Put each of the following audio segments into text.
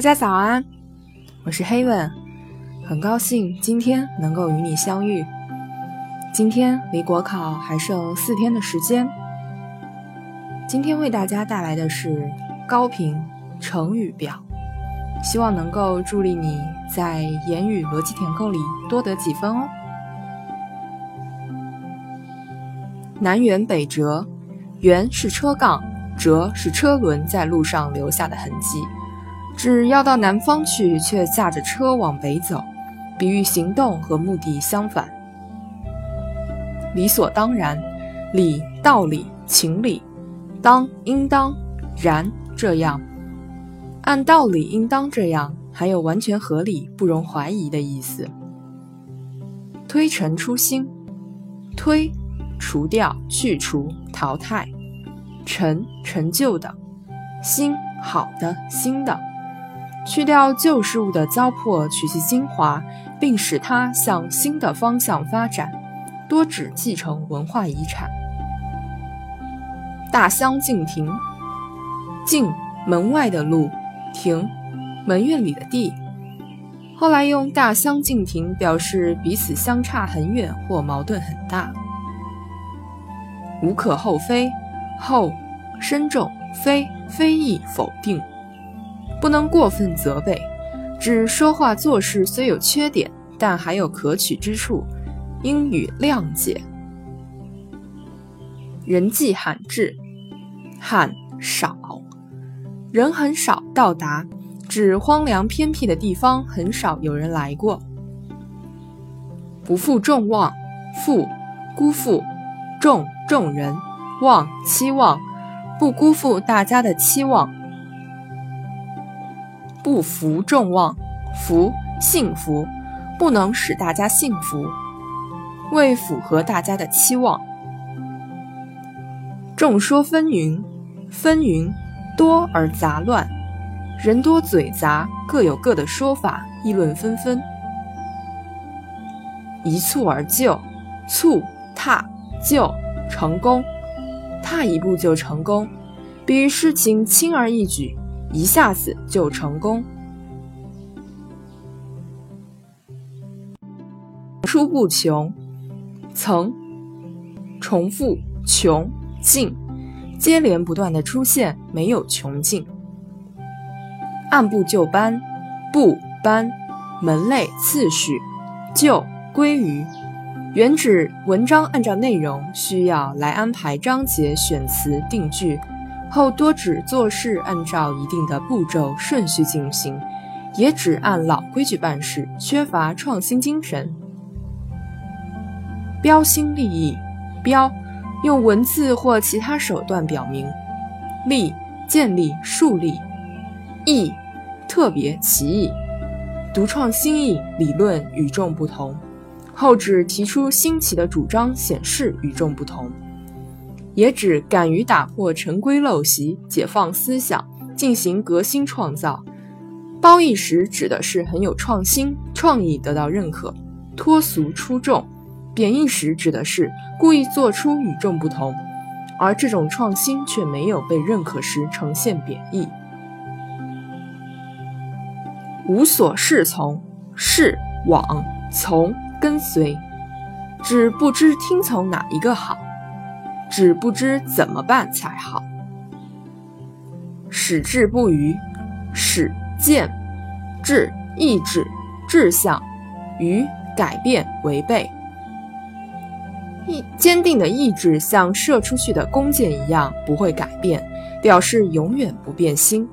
大家早安，我是黑文，很高兴今天能够与你相遇。今天离国考还剩四天的时间，今天为大家带来的是高频成语表，希望能够助力你在言语逻辑填空里多得几分哦。南辕北辙，辕是车杠，辙是车轮在路上留下的痕迹。指要到南方去，却驾着车往北走，比喻行动和目的相反。理所当然，理道理、情理，当应当，然这样，按道理应当这样，还有完全合理、不容怀疑的意思。推陈出新，推，除掉、去除、淘汰；陈，陈旧的；新，好的、新的。去掉旧事物的糟粕，取其精华，并使它向新的方向发展，多指继承文化遗产。大相径庭，径门外的路，庭门院里的地。后来用大相径庭表示彼此相差很远或矛盾很大。无可厚非，厚深重，非非议否定。不能过分责备，指说话做事虽有缺点，但还有可取之处，应予谅解。人迹罕至，罕少，人很少到达，指荒凉偏僻的地方很少有人来过。不负众望，负辜负，众众人，望期望，不辜负大家的期望。不负众望，福幸福，不能使大家幸福，未符合大家的期望。众说纷纭，纷纭多而杂乱，人多嘴杂，各有各的说法，议论纷纷。一蹴而就，蹴踏就成功，踏一步就成功，比喻事情轻而易举。一下子就成功。出不穷，曾重复穷尽，接连不断的出现，没有穷尽。按部就班，部班门类次序，就归于，原指文章按照内容需要来安排章节、选词、定句。后多指做事按照一定的步骤顺序进行，也指按老规矩办事，缺乏创新精神。标新立异，标用文字或其他手段表明，立建立树立，异特别奇异，独创新意，理论与众不同。后指提出新奇的主张，显示与众不同。也指敢于打破陈规陋习，解放思想，进行革新创造。褒义时指的是很有创新，创意得到认可，脱俗出众；贬义时指的是故意做出与众不同，而这种创新却没有被认可时呈现贬义。无所适从，适往从跟随，指不知听从哪一个好。只不知怎么办才好。矢志不渝，矢见志意志志向，于改变违背。意坚定的意志像射出去的弓箭一样不会改变，表示永远不变心。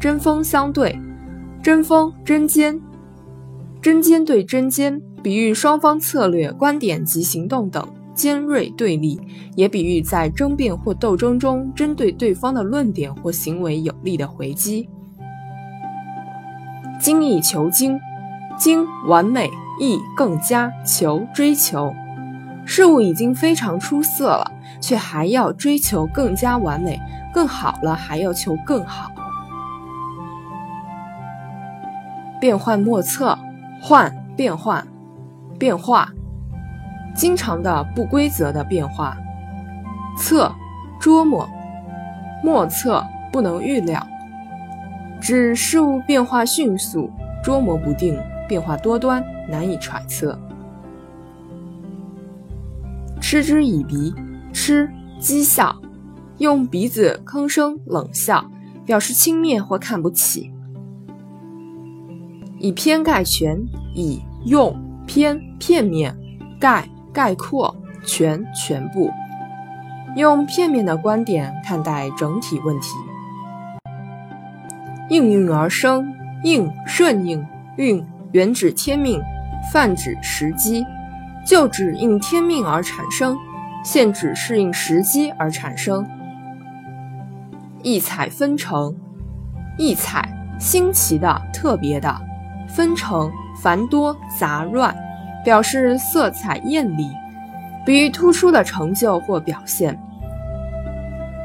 针锋相对，针锋针尖，针尖对针尖，比喻双方策略、观点及行动等。尖锐对立，也比喻在争辩或斗争中，针对对方的论点或行为有力的回击。精益求精，精完美，益更加，求追求。事物已经非常出色了，却还要追求更加完美，更好了还要求更好。变幻莫测，幻变幻，变化。经常的不规则的变化，测，捉摸，莫测不能预料，指事物变化迅速，捉摸不定，变化多端，难以揣测。嗤之以鼻，嗤，讥笑，用鼻子吭声冷笑，表示轻蔑或看不起。以偏概全，以用偏片面，概概括，全全部，用片面的观点看待整体问题。应运而生，应顺应，运原指天命，泛指时机。旧指应天命而产生，现指适应时机而产生。异彩纷呈，异彩新奇的、特别的；纷呈繁多杂乱，表示色彩艳丽，比喻突出的成就或表现。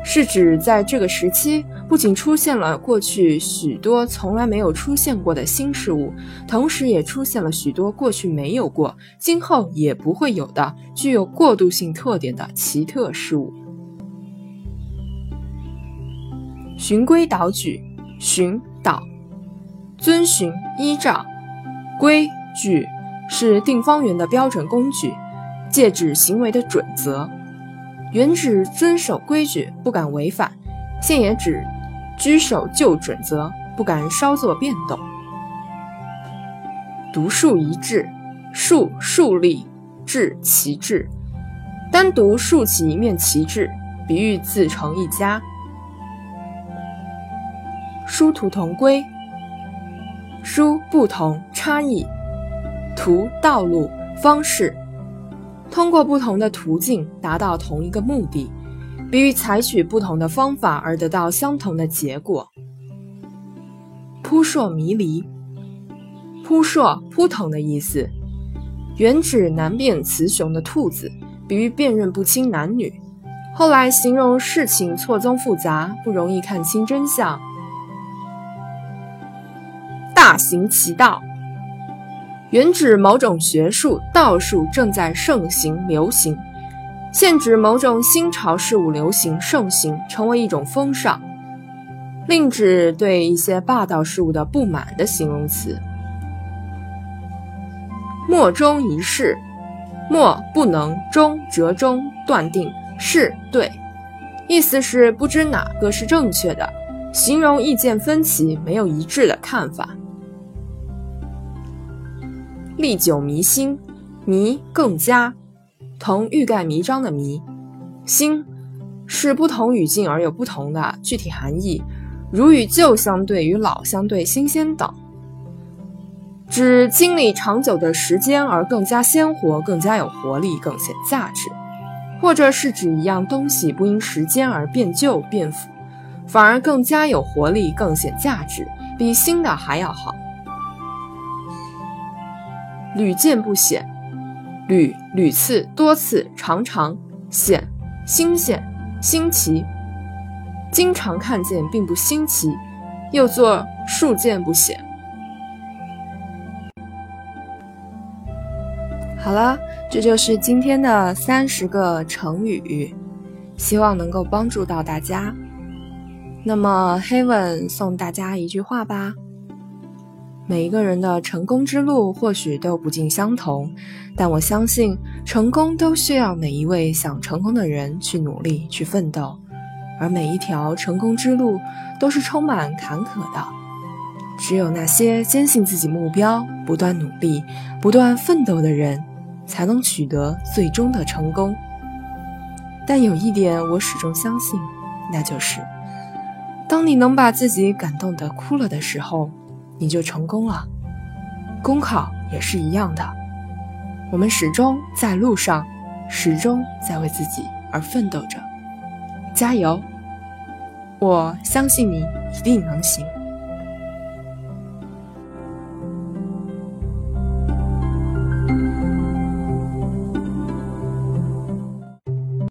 是指在这个时期，不仅出现了过去许多从来没有出现过的新事物，同时也出现了许多过去没有过、今后也不会有的、具有过渡性特点的奇特事物。循规蹈矩，循导，遵循依照，规矩是定方圆的标准工具，借指行为的准则。原指遵守规矩，不敢违反；现也指居守旧准则，不敢稍作变动。独树一帜，树树立，帜旗帜，单独竖起一面旗帜，比喻自成一家。殊途同归，殊不同差异，途道路方式。通过不同的途径达到同一个目的，比喻采取不同的方法而得到相同的结果。扑朔迷离，扑朔扑腾的意思，原指难辨雌雄的兔子，比喻辨认不清男女。后来形容事情错综复杂，不容易看清真相。大行其道。原指某种学术道术正在盛行流行，现指某种新潮事物流行盛行，成为一种风尚，另指对一些霸道事物的不满的形容词。莫衷一是，莫不能中折中断定是对，意思是不知哪个是正确的，形容意见分歧、没有一致的看法。历久弥新，弥更加，同欲盖弥彰的弥。新是不同语境而有不同的具体含义，如与旧相对、与老相对、新鲜等，指经历长久的时间而更加鲜活、更加有活力、更显价值，或者是指一样东西不因时间而变旧变腐，反而更加有活力、更显价值，比新的还要好。屡见不鲜，屡屡次多次常常鲜新鲜新奇，经常看见并不新奇，又作数见不鲜。好了，这就是今天的三十个成语，希望能够帮助到大家。那么黑文送大家一句话吧。每一个人的成功之路或许都不尽相同，但我相信成功都需要每一位想成功的人去努力去奋斗，而每一条成功之路都是充满坎坷的。只有那些坚信自己目标、不断努力、不断奋斗的人，才能取得最终的成功。但有一点我始终相信，那就是，当你能把自己感动得哭了的时候。你就成功了，公考也是一样的。我们始终在路上，始终在为自己而奋斗着，加油！我相信你一定能行。